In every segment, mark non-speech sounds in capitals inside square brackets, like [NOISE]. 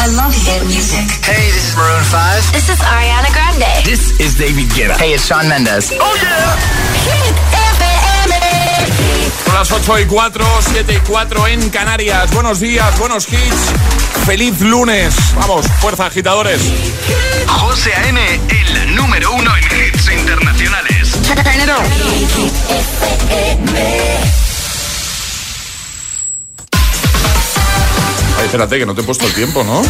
I love hit music. Hey, this is Maroon 5. This is Ariana Grande. This is David Guetta. Hey, it's Sean Mendes. Oh yeah. Hit Son las 8 y 4, 7 y 4 en Canarias. Buenos días, buenos hits. Feliz lunes. Vamos, fuerza agitadores. José A.M., el número uno en hits internacionales. Ay, espérate, que no te he puesto el tiempo, ¿no?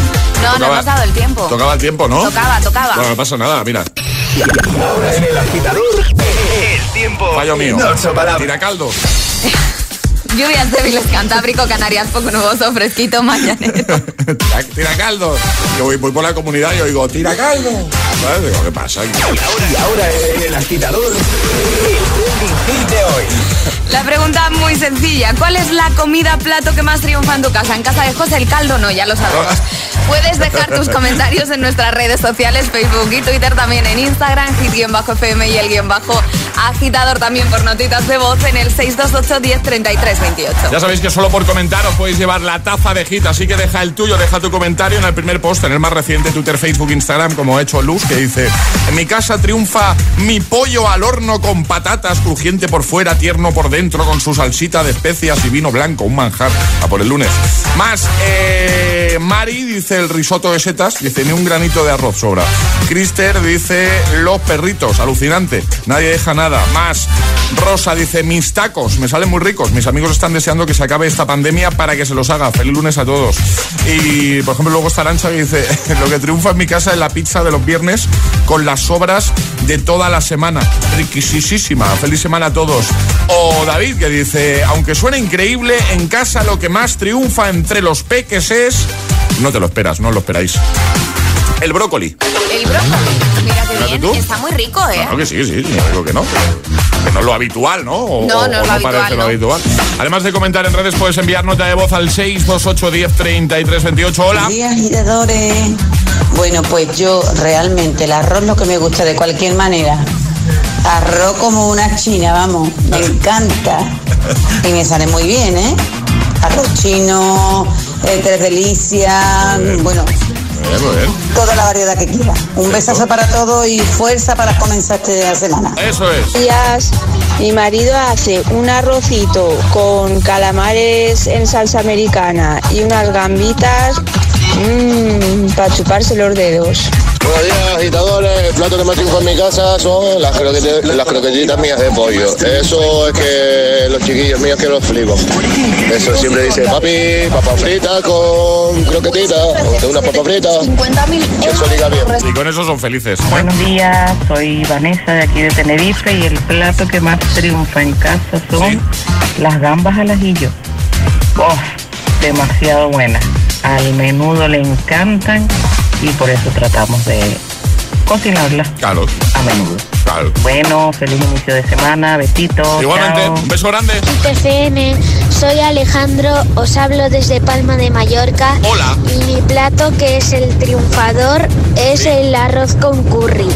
No, no hemos dado el tiempo. Tocaba el tiempo, ¿no? Tocaba, tocaba. Bueno, no pasa nada, mira. Ahora en el agitador, el tiempo. Fallo mío. Tira caldo. [LAUGHS] Lluvias débiles, Cantábrico, Canarias, poco nuboso, fresquito, mañanero. [LAUGHS] tira, tira caldo. Yo voy, voy por la comunidad y yo digo, tira caldo. ¿Sabes? Digo, ¿qué pasa? Y ahora, y ahora en el agitador, el de hoy. La pregunta es muy sencilla. ¿Cuál es la comida plato que más triunfa en tu casa? En casa de José el caldo no, ya lo sabemos. Puedes dejar tus [LAUGHS] comentarios en nuestras redes sociales, Facebook y Twitter, también en Instagram, hit-fm y el guion bajo agitador también por notitas de voz en el 628 10 33 28. Ya sabéis que solo por comentar os podéis llevar la taza de hit, así que deja el tuyo, deja tu comentario en el primer post, en el más reciente Twitter, Facebook, Instagram, como ha hecho Luz, que dice, en mi casa triunfa mi pollo al horno con patatas, crujiente por fuera, tierno por dentro, con su salsita de especias y vino blanco, un manjar, a por el lunes. Más, eh, Mari dice el risotto de setas, dice, ni un granito de arroz sobra. Crister dice, los perritos, alucinante, nadie deja nada. Más, Rosa dice, mis tacos, me salen muy ricos, mis amigos están deseando que se acabe esta pandemia para que se los haga. Feliz lunes a todos. Y, por ejemplo, luego está Arancha que dice, [LAUGHS] lo que triunfa en mi casa es la pizza de los viernes con las sobras de toda la semana. Riquisísima. Feliz semana a todos. O David que dice, aunque suene increíble, en casa lo que más triunfa entre los peques es... No te lo esperas, no lo esperáis. El brócoli. El brócoli. Mira qué bien. tú. Está muy rico, ¿eh? Claro que sí, sí, no digo que no. Que no es lo habitual, ¿no? O, No, no o es lo habitual, parece lo no. habitual. Además de comentar en redes, puedes enviar nota de voz al 628 10 33 28. Hola. Buenos días, agitadores. Bueno, pues yo realmente el arroz lo que me gusta de cualquier manera. Arroz como una china, vamos, me encanta. Y me sale muy bien, ¿eh? Arroz chino, eh, tres delicias, bueno, Muy bien, muy bien. toda la variedad que quiera. Un besazo para todos y fuerza para comenzar esta semana. Eso es. días. Mi marido hace un arrocito con calamares en salsa americana y unas gambitas para chuparse los dedos. Buenos días, agitadores. El plato que más triunfa en mi casa son las, croquetitas mías de pollo. Eso es que los chiquillos míos que los flipo. Eso siempre dice, papi, papa frita con croquetita, o una papa frita. Eso liga bien. Y con eso son felices. Buenos días, soy Vanessa de aquí de Tenerife y el plato que más triunfa en casa son las gambas al ajillo. ¡Oh! Demasiado buenas. Al menudo le encantan y por eso tratamos de cocinarlas Claro, a menudo. claro. Bueno, feliz inicio de semana, besitos. Igualmente, chao. un beso grande. TFM, soy Alejandro, os hablo desde Palma de Mallorca. Hola. Y mi plato, que es el triunfador, es Sí. el arroz con curry.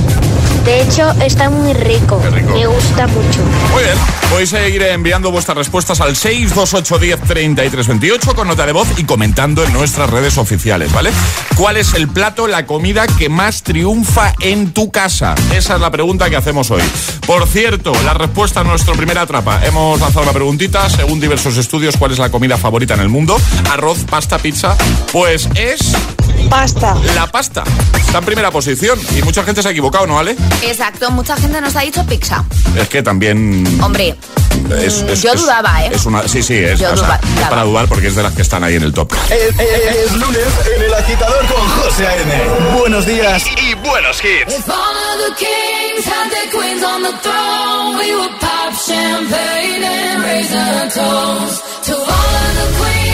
De hecho, está muy rico. Qué rico. Me gusta mucho. Muy bien. Podéis seguir enviando vuestras respuestas al 628 10 33 28 con nota de voz y comentando en nuestras redes oficiales, ¿vale? ¿Cuál es el plato, la comida que más triunfa en tu casa? Esa es la pregunta que hacemos hoy. Por cierto, la respuesta a nuestro primer atrapa. Hemos lanzado una preguntita, según diversos estudios, ¿cuál es la comida favorita en el mundo? Arroz, pasta, pizza. Pues es Pasta. la pasta. Está en primera posición y mucha gente se ha equivocado, ¿no, Ale? Exacto, mucha gente nos ha dicho pizza. Es que también Hombre, Es- Mm, es- yo es- dudaba, ¿eh? Es una, sí, sí, es, Yo o sea, duda- es dudaba. para dudar porque es de las que están ahí en el top. Es, es- es lunes en el agitador con José A.M. Buenos días y buenos hits. If all of the kings had their queens on the throne, we would pop champagne and raise a toast to all of the queens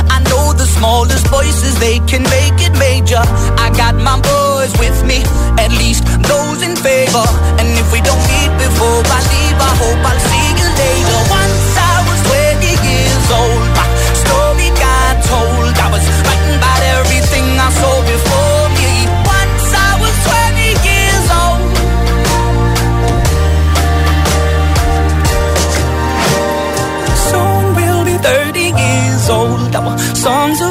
smallest voices, they can make it major. I got my boys with me, at least those in favor. And if we don't meet before I leave, I hope I'll see you later. Once I was 20 years old, my story got told. I was writing about everything I saw before me. Once I was 20 years old. Soon we'll be 30 years old. Our songs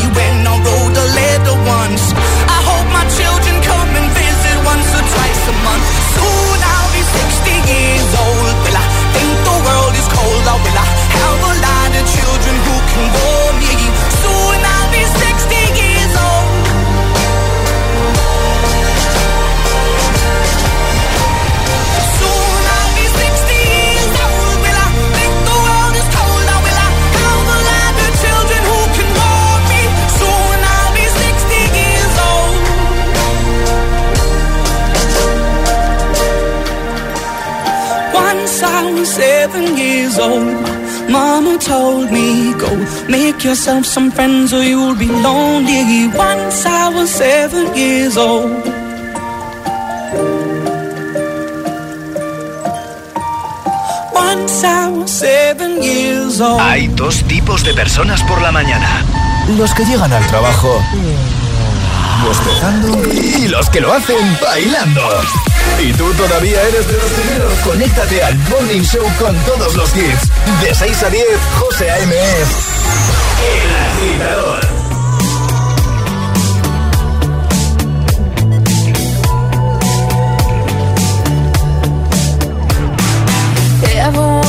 make yourself some friends or you'll be lonely. Once I was seven years old. Once I was seven years old. Hay dos tipos de personas por la mañana. Los que llegan al trabajo bostezando y los que lo hacen bailando. Y tú todavía eres de los primeros. Conéctate al Morning Show con todos los hits. De 6 a 10, José A.M. Ever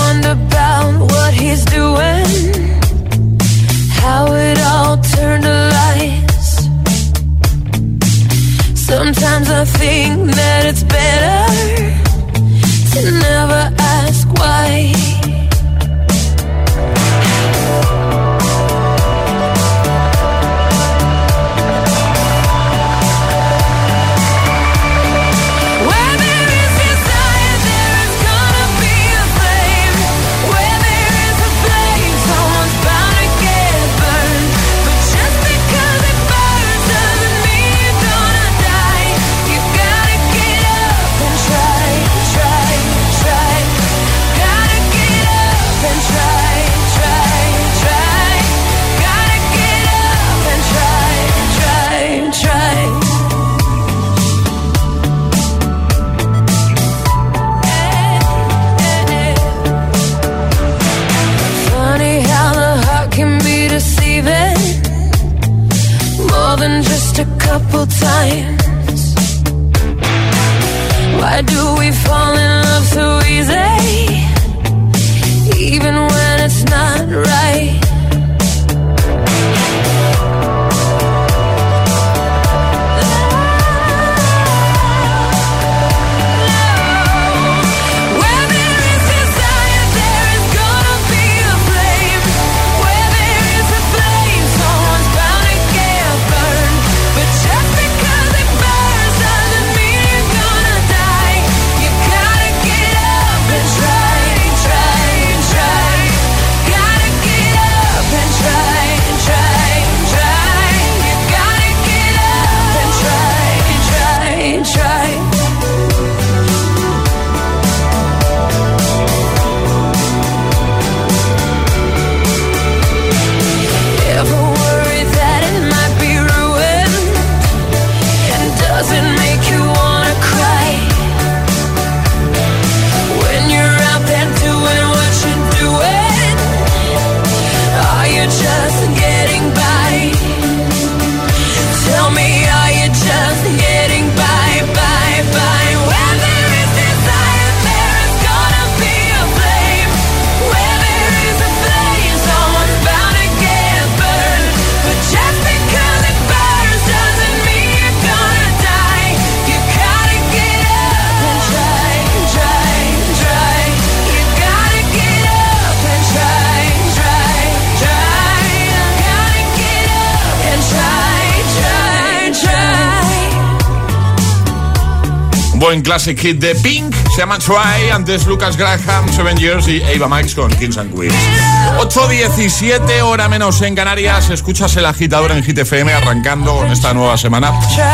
Buen classic hit de Pink, se llama Try, antes Lucas Graham, Seven Years y Ava Max con Kings and Queens. 8.17 hora menos en Canarias, escuchas el agitador en Hit FM arrancando con esta nueva semana.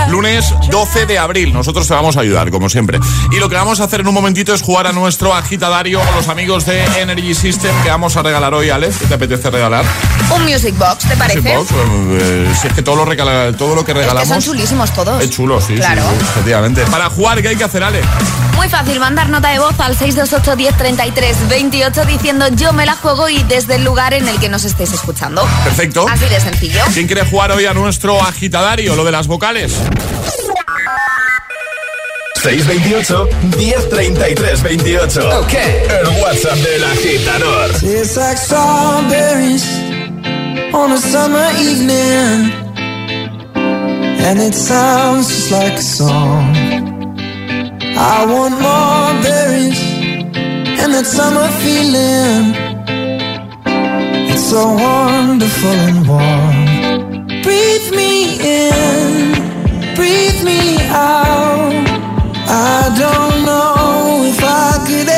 Lunes 12 de abril, nosotros te vamos a ayudar, como siempre. Y lo que vamos a hacer en un momentito es jugar a nuestro agitadario con los amigos de Energy System que vamos a regalar hoy, Alex. ¿Qué te apetece regalar? Un Music Box, ¿te parece? Music Box, eh, si es que todo lo, regala- todo lo que Es regalamos... que son chulísimos todos. Es chulo, sí, Claro. sí, efectivamente. Para jugar, ¿qué hay que hacer, Ale? Muy fácil, mandar nota de voz al 628 1033 28 diciendo yo me la juego y desde el lugar en el que nos estéis escuchando. Perfecto. Así de sencillo. ¿Quién quiere jugar hoy a nuestro agitadario, lo de las vocales? 628 1033 28. Ok. El WhatsApp del agitador. Tastes like strawberries on a summer evening, and it sounds just like a song. I want more berries and that summer feeling. So wonderful and warm. Breathe me in, breathe me out. I don't know if I could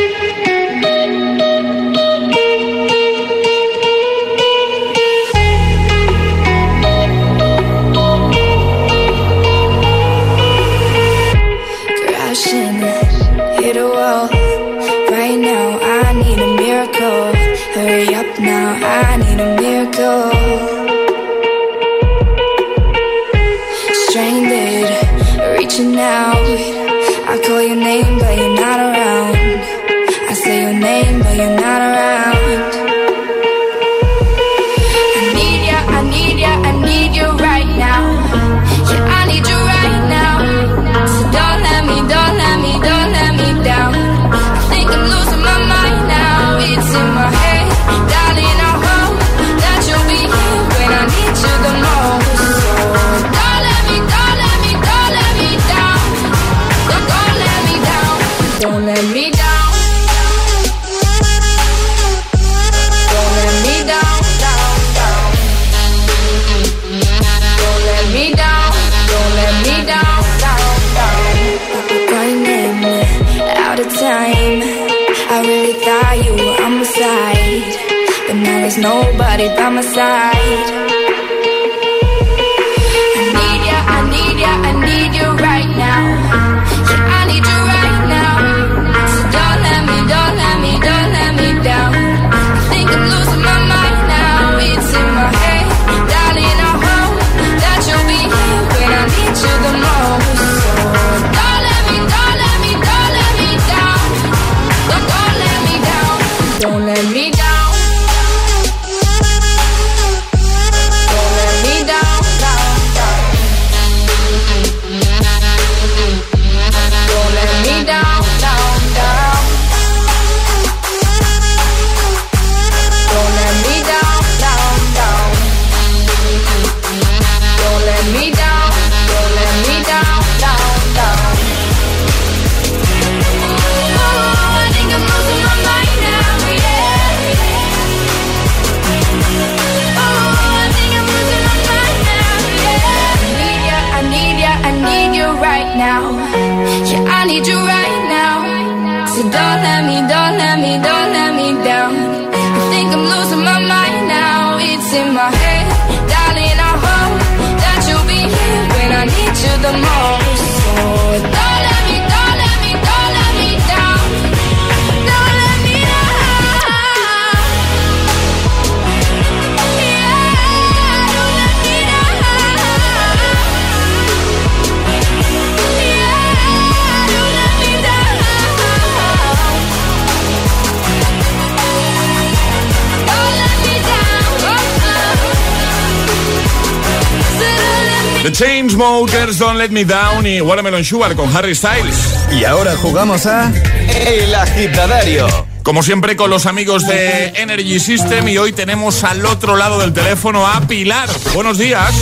Don't Let Me Down y Watermelon Sugar con Harry Styles. Y ahora jugamos a El Agitadario. Como siempre con los amigos de Energy System y hoy tenemos al otro lado del teléfono a Pilar. Buenos días.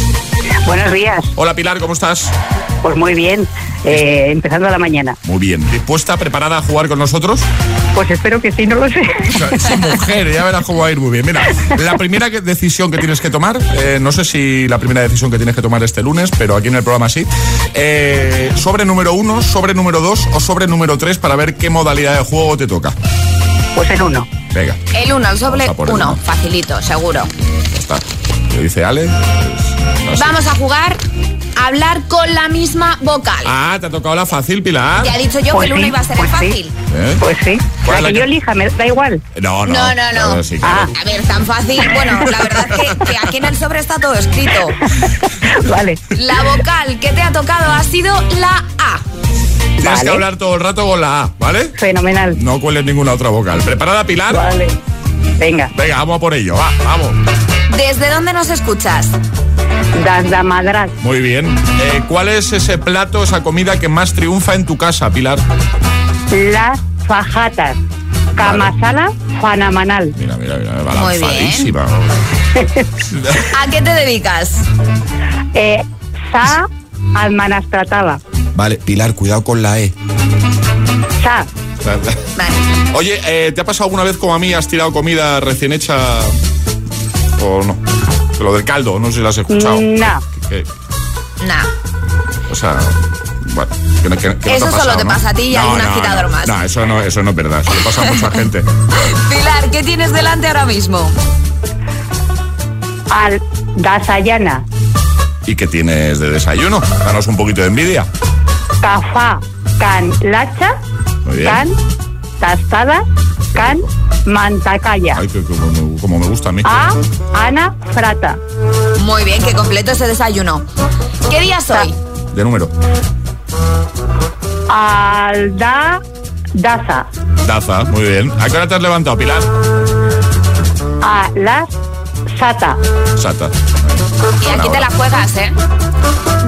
Buenos días. Hola Pilar, ¿cómo estás? Pues muy bien, eh, empezando la mañana. Muy bien. ¿Dispuesta, preparada a jugar con nosotros? Pues espero que sí, no lo sé. O sea, es mujer, ya verás cómo va a ir muy bien. Mira, la primera que- decisión que tienes que tomar, eh, no sé si la primera decisión que tienes que tomar este lunes, pero aquí en el programa sí, eh, sobre número uno, sobre número dos o sobre número tres para ver qué modalidad de juego te toca. Pues el uno. Venga, El 1, el sobre Vamos a por el 1. uno. Facilito, seguro. ya está. Lo dice Ale. pues. Vamos a jugar a hablar con la misma vocal. Ah, te ha tocado la fácil, Pilar. Ya he dicho yo Pues que el 1 sí, iba a ser el pues sí. fácil. ¿Eh? Pues sí. ¿Cuál es La la que que- yo elija, me da igual. No, no. No, no, no. Claro, sí, claro. A ver, tan fácil. Bueno, la verdad es que, que aquí en el sobre está todo escrito. [LAUGHS] Vale. La vocal que te ha tocado ha sido la A. Tienes Vale. que hablar todo el rato con la A, ¿vale? Fenomenal. No cueles ninguna otra vocal. ¿Preparada, Pilar? Vale. Venga. Venga, vamos a por ello. Va, vamos. ¿Desde dónde nos escuchas? Desde Madrid. Muy bien. Eh, ¿Cuál es ese plato, esa comida que más triunfa en tu casa, Pilar? Las fajatas. Camasala fanamanal. Mira, mira, mira, va Muy bien. ¿A qué te dedicas? [LAUGHS] Eh, sa almanastrataba. Vale, Pilar, cuidado con la E. Sa. Vale. Oye, eh, ¿te ha pasado alguna vez como a mí has tirado comida recién hecha o no? Lo del caldo, no sé si lo has escuchado. No. Que- Nah. O sea, bueno. que no- que- que no Eso solo pasado, te ¿no? pasa a ti y a No, algún no, agitador no. más. No, eso no, eso no es verdad. Eso le pasa a mucha [LAUGHS] gente. Pilar, ¿qué tienes delante ahora mismo? Al Dasayana. ¿Y qué tienes de desayuno? Danos un poquito de envidia. Cafá. Can lacha. Muy bien. Can tastada. Can mantacaya. Ay, que como, me- como me gusta a mí. A Ana Frata. Muy bien, que completo ese desayuno. ¿Qué día soy? De número. Alda Daza. Daza, muy bien. ¿A qué hora te has levantado, Pilar? A las Sata. Sata. Y aquí te la juegas, ¿eh?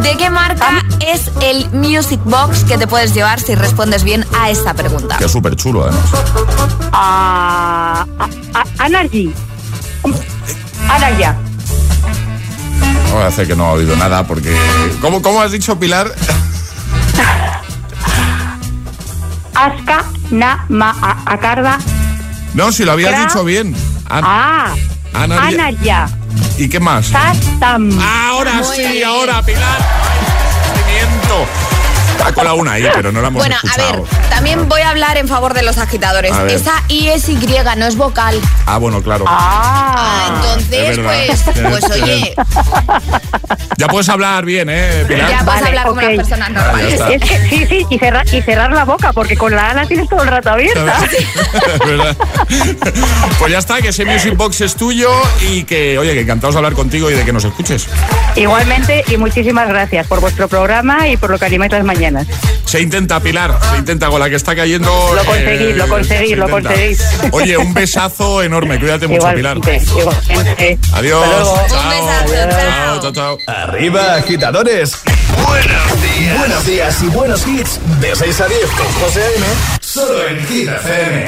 ¿De qué marca es el Music Box que te puedes llevar si respondes bien a esta pregunta? Que es súper chulo, además. A, a, a Anargy. Anaya. Voy a hacer que no ha oído nada porque... ¿Cómo, cómo has dicho, Pilar? [LAUGHS] Aska na ma a, acarda. No, si lo habías dicho bien. An- Ah. Ana- Anaya. ¿Y qué más? Sastam. Ahora sí, ahora, Pilar. Sentimiento. Con la una ahí, pero no la hemos Bueno, a escuchado. ver, también voy a hablar en favor de los agitadores. A. Esa I es Y, no es vocal. Ah, bueno, claro. Ah, entonces, es verdad. pues, pues [LAUGHS] oye, Ya puedes hablar bien, ¿eh, Pilar? ya puedes Vale, hablar como ok. las personas Ah, normales. está. Es que sí, sí, y cerrar, y cerrar la boca, porque con la Ana tienes todo el rato abierta. [LAUGHS] ¿Verdad? Pues ya está, que ese Music Box es tuyo y que, oye, que encantados de hablar contigo y de que nos escuches. Igualmente, y muchísimas gracias por vuestro programa y por lo que animáis las mañanas. Se intenta, Pilar, se intenta con la que está cayendo. Lo conseguís, lo conseguís, se lo conseguís. Oye, un besazo enorme, cuídate mucho, Pilar. Adiós. Chao. Chao, chao, chao. Arriba, agitadores. Buenos días. Buenos días y buenos hits. De 6 a 10 con José A.M. Solo en Hit FM.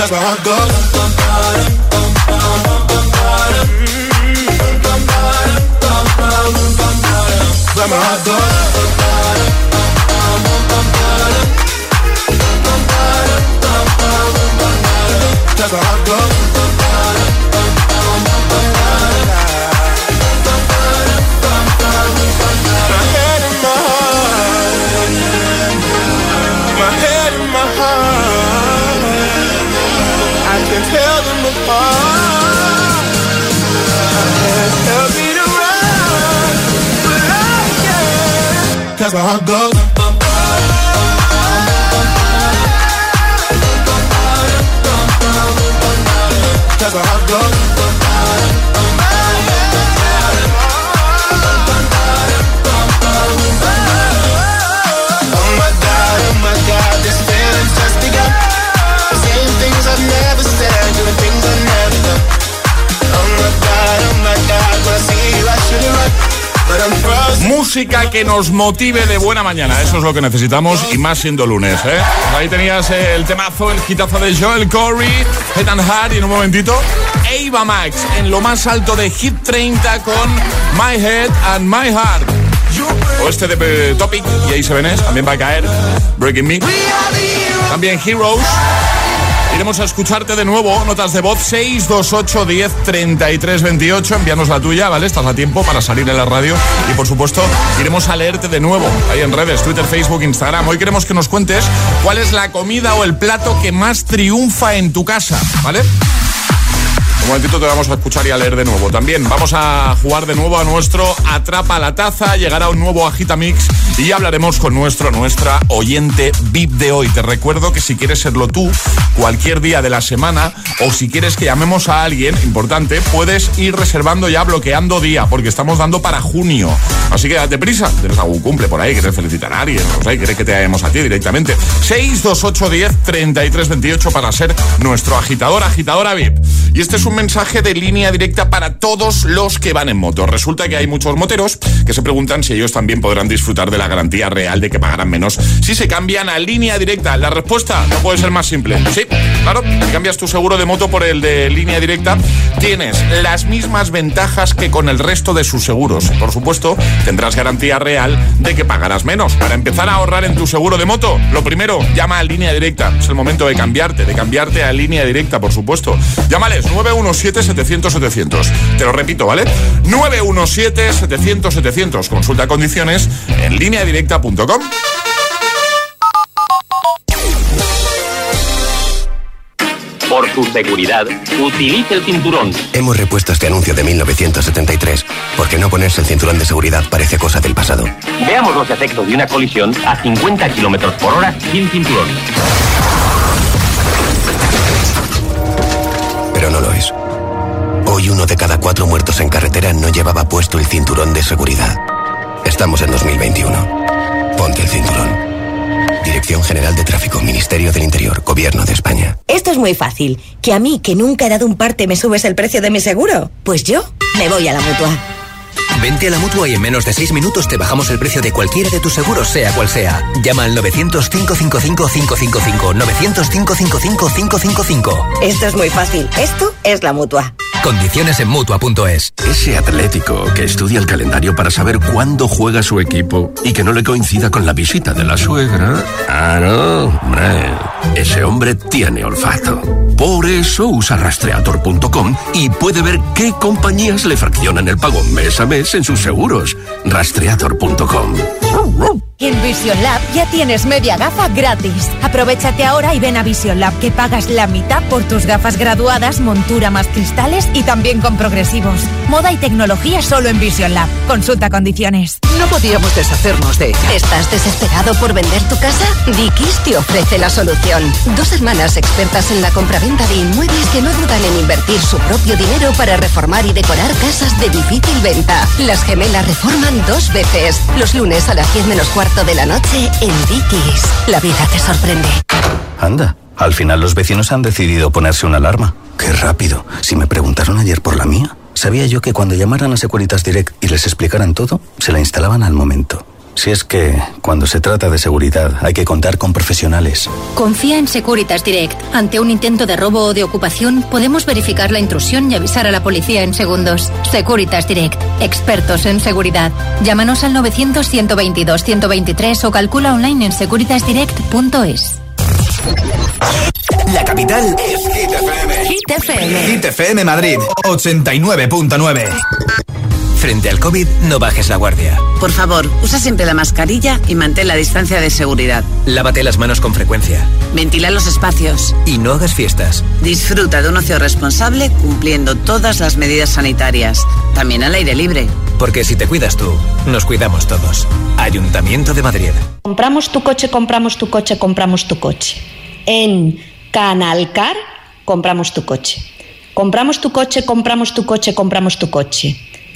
My heart goes. Cause my heart my heart goes. Cause my heart música que nos motive de buena mañana. Eso es lo que necesitamos y más siendo lunes, ¿eh? Pues ahí tenías el temazo, el hitazo de Joel Corey, Head and Heart y en un momentito Ava Max en lo más alto de Hit 30 con My Head and My Heart. O este de Topic y ahí se ven también va a caer Breaking Me. También Heroes. Iremos a escucharte de nuevo. Notas de voz 628 10 33 28. Envíanos la tuya, ¿vale? Estás a tiempo para salir en la radio. Y por supuesto, iremos a leerte de nuevo ahí en redes, Twitter, Facebook, Instagram. Hoy queremos que nos cuentes cuál es la comida o el plato que más triunfa en tu casa, ¿vale? Un momentito te vamos a escuchar y a leer de nuevo. También vamos a jugar de nuevo a nuestro Atrapa la Taza. Llegará un nuevo Agita Mix y hablaremos con nuestro, nuestra oyente VIP de hoy. Te recuerdo que si quieres serlo tú, cualquier día de la semana, o si quieres que llamemos a alguien importante, puedes ir reservando ya bloqueando día, porque estamos dando para junio. Así que date prisa. Tienes algún cumple por ahí, quieres felicitar a alguien, no sé, quieres que te llamemos a ti directamente. 628 10 33 28 para ser nuestro agitador, agitadora VIP. Y este es un mensaje de línea directa para todos los que van en moto. Resulta que hay muchos moteros que se preguntan si ellos también podrán disfrutar de la garantía real de que pagarán menos si se cambian a línea directa. La respuesta no puede ser más simple. Sí, claro, si cambias tu seguro de moto por el de línea directa, tienes las mismas ventajas que con el resto de sus seguros. Por supuesto, tendrás garantía real de que pagarás menos. Para empezar a ahorrar en tu seguro de moto, lo primero, llama a línea directa. Es el momento de cambiarte, de cambiarte a línea directa, por supuesto. Llámales 917-700-700. Te lo repito, ¿vale? 917-700-700. Consulta condiciones en línea directa.com. Por tu seguridad, utilice el cinturón. Hemos repuesto este anuncio de 1973, porque no ponerse el cinturón de seguridad parece cosa del pasado. Veamos los efectos de una colisión a 50 kilómetros por hora sin cinturón. Pero no lo es. Hoy uno de cada cuatro muertos en carretera no llevaba puesto el cinturón de seguridad. Estamos en 2021. Ponte el cinturón. Dirección General de Tráfico, Ministerio del Interior, Gobierno de España. Esto es muy fácil. ¿Que a mí, que nunca he dado un parte, me subes el precio de mi seguro? Pues yo me voy a la mutua. Vente a la mutua y en menos de 6 minutos te bajamos el precio de cualquiera de tus seguros, sea cual sea. Llama al 900-555-555. 900-555-555. Esto es muy fácil. Esto es la mutua. Condiciones en mutua.es. Ese atlético que estudia el calendario para saber cuándo juega su equipo y que no le coincida con la visita de la suegra. Ah, no, hombre. Ese hombre tiene olfato. Por eso usa rastreator.com y puede ver qué compañías le fraccionan el pago mes a mes en sus seguros. Rastreator.com. En Vision Lab ya tienes media gafa gratis. Aprovechate ahora y ven a Vision Lab que pagas la mitad por tus gafas graduadas, montura más cristales y también con progresivos. Moda y tecnología solo en Vision Lab. Consulta condiciones. No podíamos deshacernos de ella. ¿Estás desesperado por vender tu casa? Dikis te ofrece la solución. Dos hermanas expertas en la compraventa de inmuebles que no dudan en invertir su propio dinero para reformar y decorar casas de difícil venta. Las gemelas reforman dos veces. Los lunes a las 10 menos cuarto de la noche en Dickies. La vida te sorprende. Anda, al final los vecinos han decidido ponerse una alarma. Qué rápido. Si me preguntaron ayer por la mía, sabía yo que cuando llamaran a Securitas Direct y les explicaran todo, se la instalaban al momento. Si es que, cuando se trata de seguridad, hay que contar con profesionales. Confía en Securitas Direct. Ante un intento de robo o de ocupación, podemos verificar la intrusión y avisar a la policía en segundos. Securitas Direct. Expertos en seguridad. Llámanos al 900-122-123 o calcula online en securitasdirect.es. La capital es Hit FM. Hit FM. Hit FM Madrid, 89.9. Frente al COVID, no bajes la guardia. Por favor, usa siempre la mascarilla y mantén la distancia de seguridad. Lávate las manos con frecuencia. Ventila los espacios. Y no hagas fiestas. Disfruta de un ocio responsable cumpliendo todas las medidas sanitarias, también al aire libre. Porque si te cuidas tú, nos cuidamos todos. Ayuntamiento de Madrid. Compramos tu coche, compramos tu coche, compramos tu coche. En Canalcar, compramos tu coche. Compramos tu coche, compramos tu coche, compramos tu coche.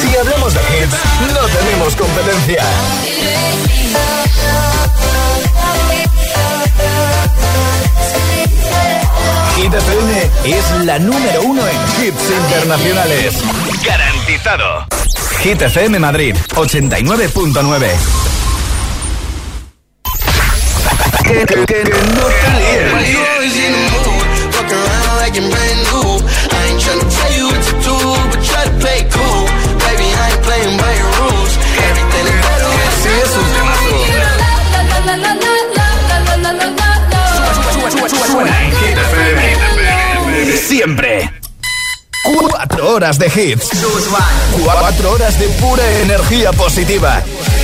Si hablamos de hits, no tenemos competencia. Hit FM es la número uno en hits internacionales. Garantizado. Hit FM Madrid 89.9. Que, que, que no. Siempre. Cuatro horas de hits. Cuatro horas de pura energía positiva.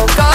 look like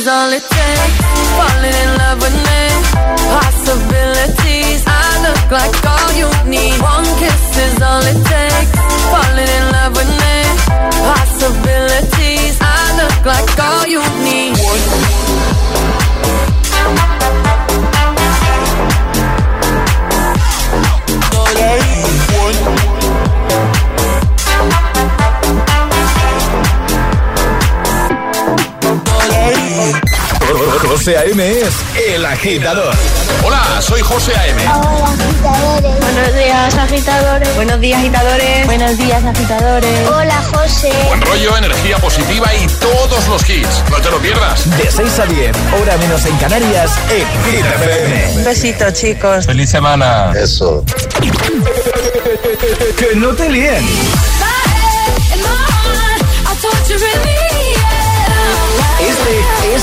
is all it takes. Falling in love with. Possibilities. I look like José A.M. es El Agitador. Hola, soy José A.M. Buenos días, agitadores. Buenos días, agitadores. Buenos días, agitadores. Hola, José. Buen rollo, energía positiva y todos los hits. No te lo pierdas. De 6 a 10, hora menos en Canarias, en Hit FM. Un besito, chicos. Feliz semana. Eso. Que no te líen.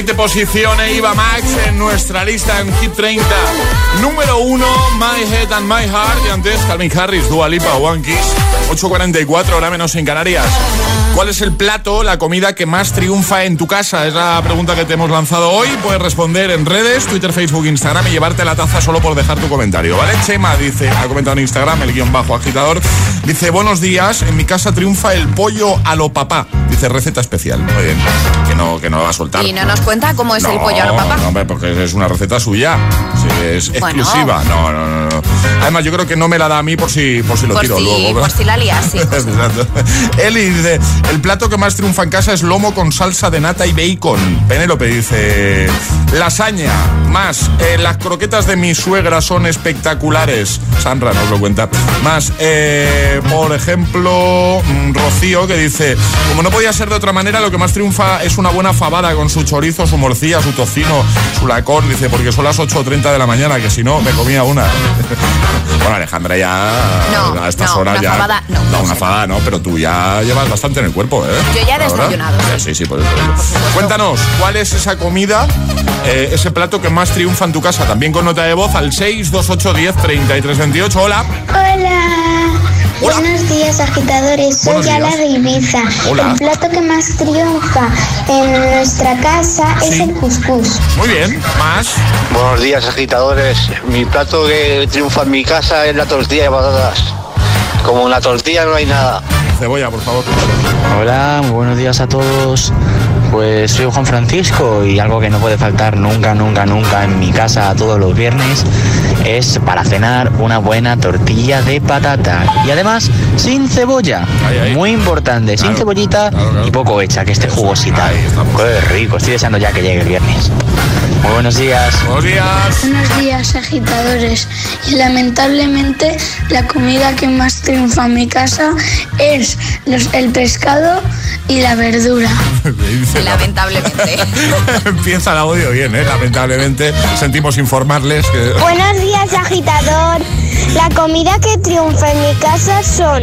Repite posición e iba Max en nuestra lista en Hit 30. Número 1, My Head and My Heart. Y antes, Calvin Harris, Dua Lipa, One Kiss. 8.44, hora menos en Canarias. ¿Cuál es el plato, la comida que más triunfa en tu casa? Es la pregunta que te hemos lanzado hoy. Puedes responder en redes, Twitter, Facebook, Instagram y llevarte la taza solo por dejar tu comentario, ¿vale? Chema dice, ha comentado en Instagram, el guion bajo agitador. Dice, buenos días, en mi casa triunfa el pollo a lo papá. Dice, receta especial. Muy bien. Que no, que no va a soltar. Y no nos cuenta cómo es el pollo a lo papá. No, hombre, porque es una receta suya. Sí, es Bueno. exclusiva. No, no, no, no. Además, yo creo que no me la da a mí por si, por si lo Por tiro si, luego. por si la lías, sí. [LAUGHS] Exacto. Eli dice, el plato que más triunfa en casa es lomo con salsa de nata y bacon. Penélope dice, lasaña, más, eh, las croquetas de mi suegra son espectaculares. Sandra nos lo cuenta. Más, eh, por ejemplo, mm, Rocío que dice, como no podía ser de otra manera, lo que más triunfa es una buena fabada con su chorizo, su morcilla, su tocino, su lacón. Dice, porque son las 8.30 de la mañana, que si no, me comía una. [LAUGHS] bueno, Alejandra ya No, a estas no, horas una ya... fabada no, no, una fabada no, pero tú ya llevas bastante en el cuerpo, ¿eh? Yo ya he desayunado, Sí, sí, por eso. Cuéntanos, ¿cuál es esa comida, eh, ese plato que más triunfa en tu casa? También con nota de voz al 628 10 33 28. Hola. Hola. Buenos días, agitadores. Soy días. de Ibiza. Hola. El plato que más triunfa en nuestra casa es el couscous. Muy bien, más. Buenos días, agitadores. Mi plato que triunfa en mi casa es la tortilla de patatas. Como en la tortilla no hay nada. Cebolla, por favor. Hola, muy buenos días a todos. Pues soy Juan Francisco y algo que no puede faltar nunca, nunca, nunca en mi casa todos los viernes es para cenar una buena tortilla de patata. Y además, sin cebolla. Muy importante, sin cebollita y poco hecha, que esté jugosita. Qué rico, estoy deseando ya que llegue el viernes. Muy buenos días. Buenos días. Buenos días, agitadores. Y lamentablemente la comida que más triunfa en mi casa es los- el pescado y la verdura. [LAUGHS] Lamentablemente. [LAUGHS] Empieza el audio bien, ¿eh? Lamentablemente sentimos informarles que... Buenos días, agitador. La comida que triunfa en mi casa son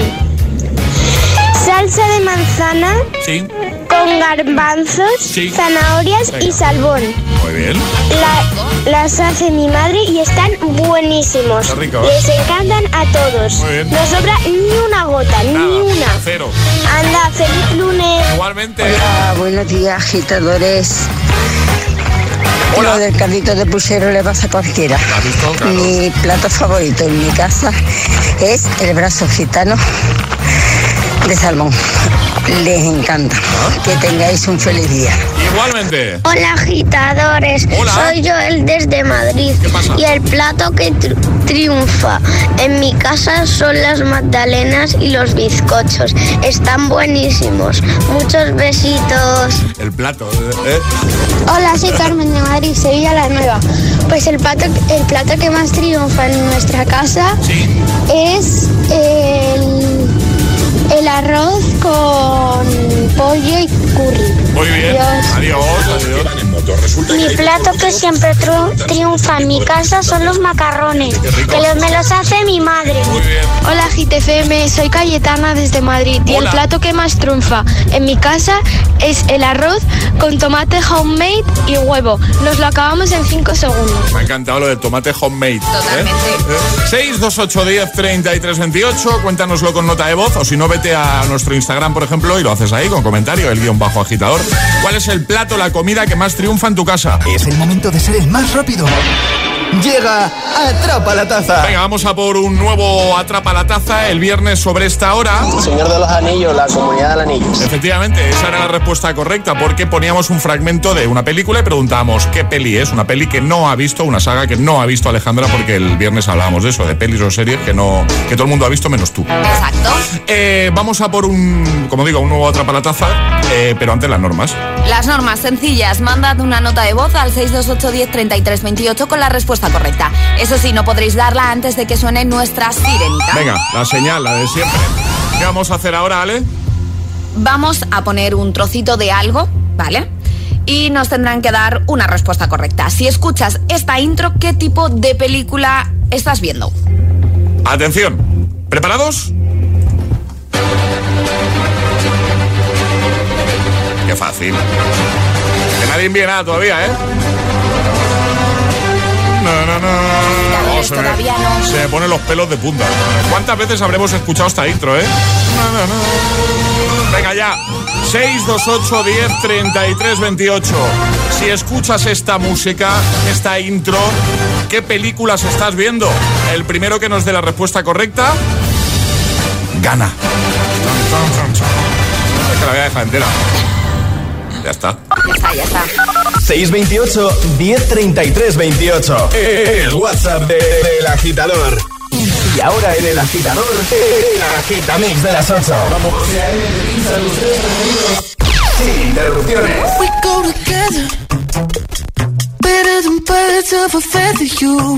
salsa de manzana Sí, con garbanzos, zanahorias y salmón. muy bien. La- las hace mi madre y están buenísimos. Rico. Les encantan a todos. Muy bien. No sobra ni una gota, ni una. Cero. Anda, feliz lunes. Igualmente. Hola, buenos días, agitadores. Lo del caldito de pusero le pasa a cualquiera. Mi plato favorito en mi casa es el brazo gitano de salmón. Les encanta. Que tengáis un feliz día. Igualmente. Hola agitadores, Hola. soy Joel desde Madrid y el plato que tri- triunfa en mi casa son las magdalenas y los bizcochos. Están buenísimos. Muchos besitos. El plato, ¿eh? Hola, soy Carmen de Madrid, Sevilla la Nueva. Pues el plato, el plato que más triunfa en nuestra casa es el, el arroz con pollo y curry. Muy bien. Adiós. Adiós, adiós. Mi plato que siempre tru- triunfa en mi casa son los macarrones, que los, me los hace mi madre. Hola GTFM, soy Cayetana desde Madrid y el plato que más triunfa en mi casa es el arroz con tomate homemade y huevo. Nos lo acabamos en 5 segundos. Me ha encantado lo del tomate homemade. Totalmente. 628 10 33 28. Cuéntanoslo con nota de voz o si no, vete a nuestro Instagram, por ejemplo, y lo haces ahí con comentario, el guion bajo agitador. ¿Cuál es el plato, la comida que más triunfa en tu casa? Es el momento de ser el más rápido. Llega Atrapa la Taza. Venga, vamos a por un nuevo Atrapa la Taza el viernes sobre esta hora. Señor de los Anillos, la comunidad del anillo. Efectivamente, esa era la respuesta correcta porque poníamos un fragmento de una película y preguntábamos qué peli es. Una peli que no ha visto, una saga que no ha visto Alejandra porque el viernes hablábamos de eso, de pelis o series que no que todo el mundo ha visto menos tú. Exacto. Eh, vamos a por un, como digo, un nuevo Atrapa la Taza, eh, pero antes las normas. Las normas sencillas. Mandad una nota de voz al 628 10 33 28 con la respuesta correcta. Eso sí, no podréis darla antes de que suene nuestra sirenita. Venga, la señal, la de siempre. ¿Qué vamos a hacer ahora, Ale? Vamos a poner un trocito de algo, ¿vale? Y nos tendrán que dar una respuesta correcta. Si escuchas esta intro, ¿qué tipo de película estás viendo? Atención, ¿preparados? Fácil. Que nadie envíe nada todavía, ¿eh? No, no, no. Oh, se, me, no. se me ponen los pelos de punta. ¿Cuántas veces habremos escuchado esta intro, eh? Venga ya. 628 10 33 28. Si escuchas esta música, esta intro, ¿qué películas estás viendo? El primero que nos dé la respuesta correcta, gana. Es que la voy a dejar entera. Ya está. Ya está, ya está. 628 1033 28. El WhatsApp de- del agitador. Y ahora en el agitador, el agitamix de las 8. Vamos. Sin interrupciones. We go together better than birds of a feather, you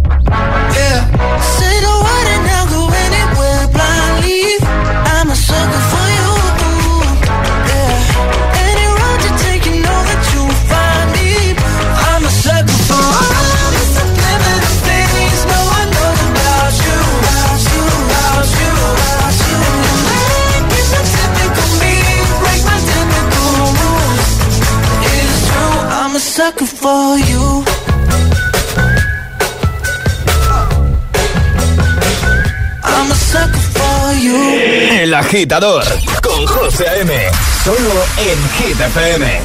Yeah. Say the word and I'll go anywhere blindly. I'm a sucker for you. Yeah. You take, you know that you'll find me. I'm a sucker for all the things no one knows about you. About you, about you, about you. And me break my. It is true, I'm a sucker for you. El agitador con José A.M. Solo en Hit FM.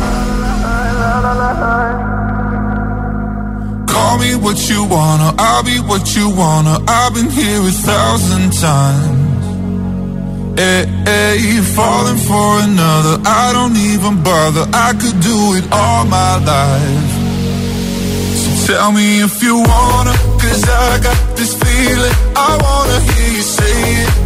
Call me what you wanna, I'll be what you wanna. I've been here a thousand times. Hey, hey, falling for another, I don't even bother. I could do it all my life. So tell me if you wanna, cause I got this feeling. I wanna hear you say it,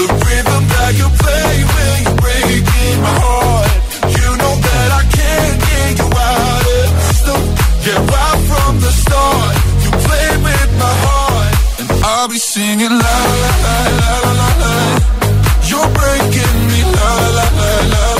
the rhythm that you play when you're breaking my heart. You know that I can't get you out of the system. Yeah, right from the start, you play with my heart, and I'll be singing la la la la la la. You're breaking me la la la la.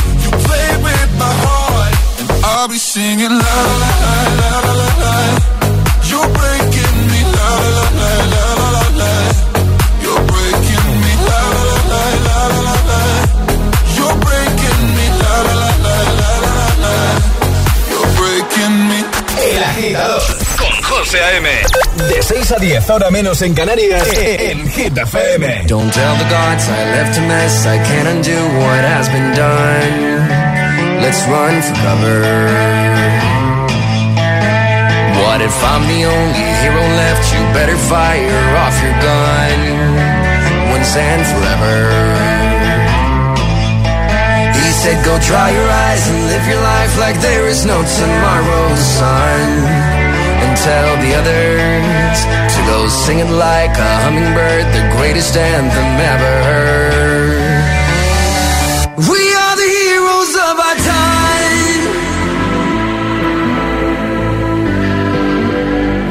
and I'll be singing la la la la la la. la. Breaking me la la la la la. You're breaking me la la la la la la. Breaking me la la la la la la la. You're breaking me. El agitador con José De 6 a 10, ahora menos en Canarias, en Hit FM. Don't tell the gods I left a mess, I can't undo what has been done. Let's run for cover. What if I'm the only hero left, you better fire off your gun once and forever. He said, Go dry your eyes and live your life like there is no tomorrow, son. And tell the others to go sing it like a hummingbird, the greatest anthem ever heard. We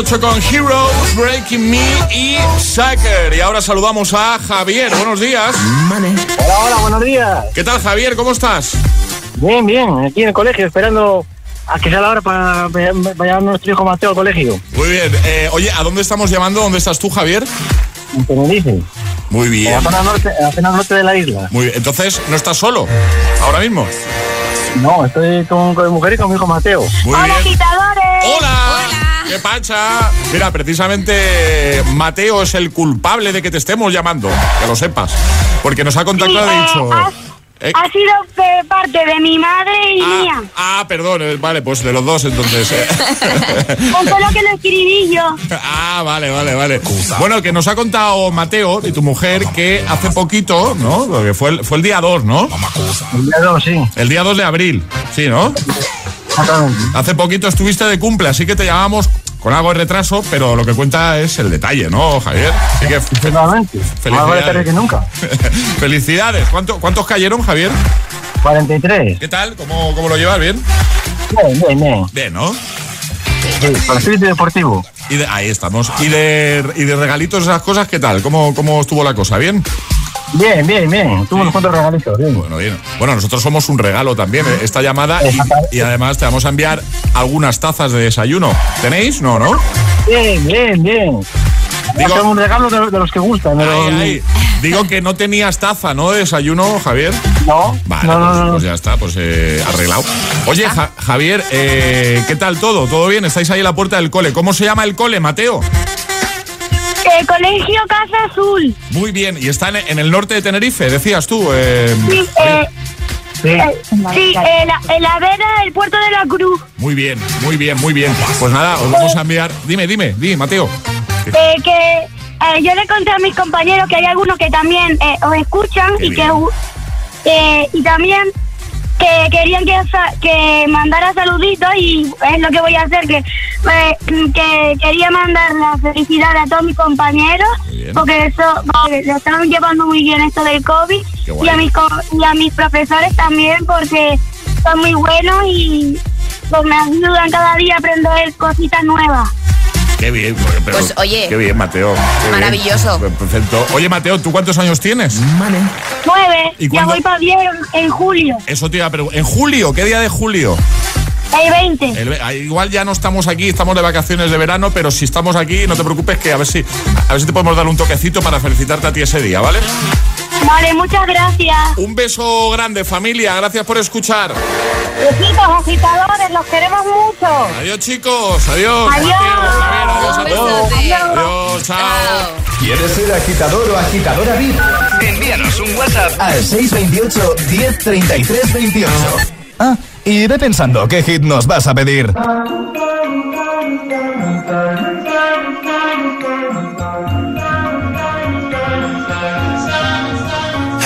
8 con Heroes, Breaking Me y Sucker. Y ahora saludamos a Javier. Buenos días. Hola, hola, buenos días. ¿Qué tal, Javier? ¿Cómo estás? Bien, bien, aquí en el colegio, esperando a que sea la hora para vaya a nuestro hijo Mateo al colegio. Muy bien. Eh, oye, ¿a dónde estamos llamando? ¿Dónde estás tú, Javier? En Tenerife, Muy en bien. la zona norte, en la zona norte de la isla. Muy bien. Entonces, ¿no estás solo? ¿Ahora mismo? No, estoy con, con mi mujer y con mi hijo Mateo. Muy bien. agitadores! ¡Hola! ¿Qué pacha? Mira, precisamente Mateo es el culpable de que te estemos llamando, que lo sepas. Porque nos ha contactado y ha dicho... Eh, Ha sido de parte de mi madre y mía. Ah, perdón, eh, vale, pues de los dos entonces. eh. [LAUGHS] Con todo lo que lo escribí yo. [LAUGHS] Ah, vale, vale, vale. Bueno, que nos ha contado Mateo y tu mujer que hace poquito, ¿no? Porque fue el, fue el día 2, ¿no? El día 2, sí. El día 2 de abril, sí, ¿no? Hace poquito estuviste de cumple, así que te llamamos con algo de retraso, pero lo que cuenta es el detalle, ¿no, Javier? Así que Efectivamente. Más que nunca. [LAUGHS] Felicidades. ¿Cuánto- ¿Cuántos cayeron, Javier? 43. ¿Qué tal? ¿Cómo, cómo lo llevas? ¿Bien? Bien, bien, bien. Bien, ¿no? Sí, para el deportivo. Y de- ahí estamos. ¿Y de, y de regalitos esas cosas qué tal? ¿Cómo, ¿Cómo estuvo la cosa? ¿Bien? Bien, bien, bien. Tuvo unos cuantos regalitos, bien. Bueno, bien. Bueno, nosotros somos un regalo también, eh, esta llamada, y, y además te vamos a enviar algunas tazas de desayuno. ¿Tenéis? No, ¿no? Bien, bien, bien. Digo- un regalo de, de los que gustan. de los- Ahí, ahí. Digo que no tenías taza, ¿no? De desayuno, Javier. No. Vale, no, pues, no, no. pues ya está, pues eh, arreglado. Oye, Ja- Javier, eh, ¿qué tal todo? ¿Todo bien? Estáis ahí a la puerta del cole. ¿Cómo se llama el cole, Mateo? Eh, colegio Casa Azul. Muy bien. ¿Y está en, en el norte de Tenerife, decías tú? eh, Sí, eh, eh, sí eh, la- en la vera del puerto de la Cruz. Muy bien, muy bien, muy bien. Pues nada, os vamos a enviar... Dime, dime, dime, Mateo. Eh, que eh, yo le conté a mis compañeros que hay algunos que también eh, os escuchan Qué y que bien. y también que querían que, que mandara saluditos y es lo que voy a hacer, que, eh, que quería mandar la felicidad a todos mis compañeros, porque eso porque lo están llevando muy bien esto del COVID, y a, mis, y a mis profesores también, porque son muy buenos y pues, me ayudan cada día a aprender cositas nuevas. Qué bien. pero- Pues, oye, Qué bien, Mateo. qué bien. maravilloso. Perfecto. Oye, Mateo, ¿tú cuántos años tienes? Nueve, ¿Y ya voy para diez en, en julio, Eso te iba a preguntar. ¿En julio? ¿Qué día de julio? el 20. El ve- ah, igual ya no estamos aquí, estamos de vacaciones de verano, pero si estamos aquí, no te preocupes que a ver si a ver si te podemos dar un toquecito para felicitarte a ti ese día, ¿vale? Vale, muchas gracias. Un beso grande, familia. Gracias por escuchar. Besitos, agitadores, los queremos mucho. Adiós, chicos. Adiós. Adiós. Adiós a todos. Adiós, chao. ¿Quieres ser agitador o agitadora VIP? Envíanos un WhatsApp al 628 1033 28. Ah, y ve pensando qué hit nos vas a pedir.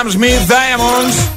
Sam Smith, Diamonds.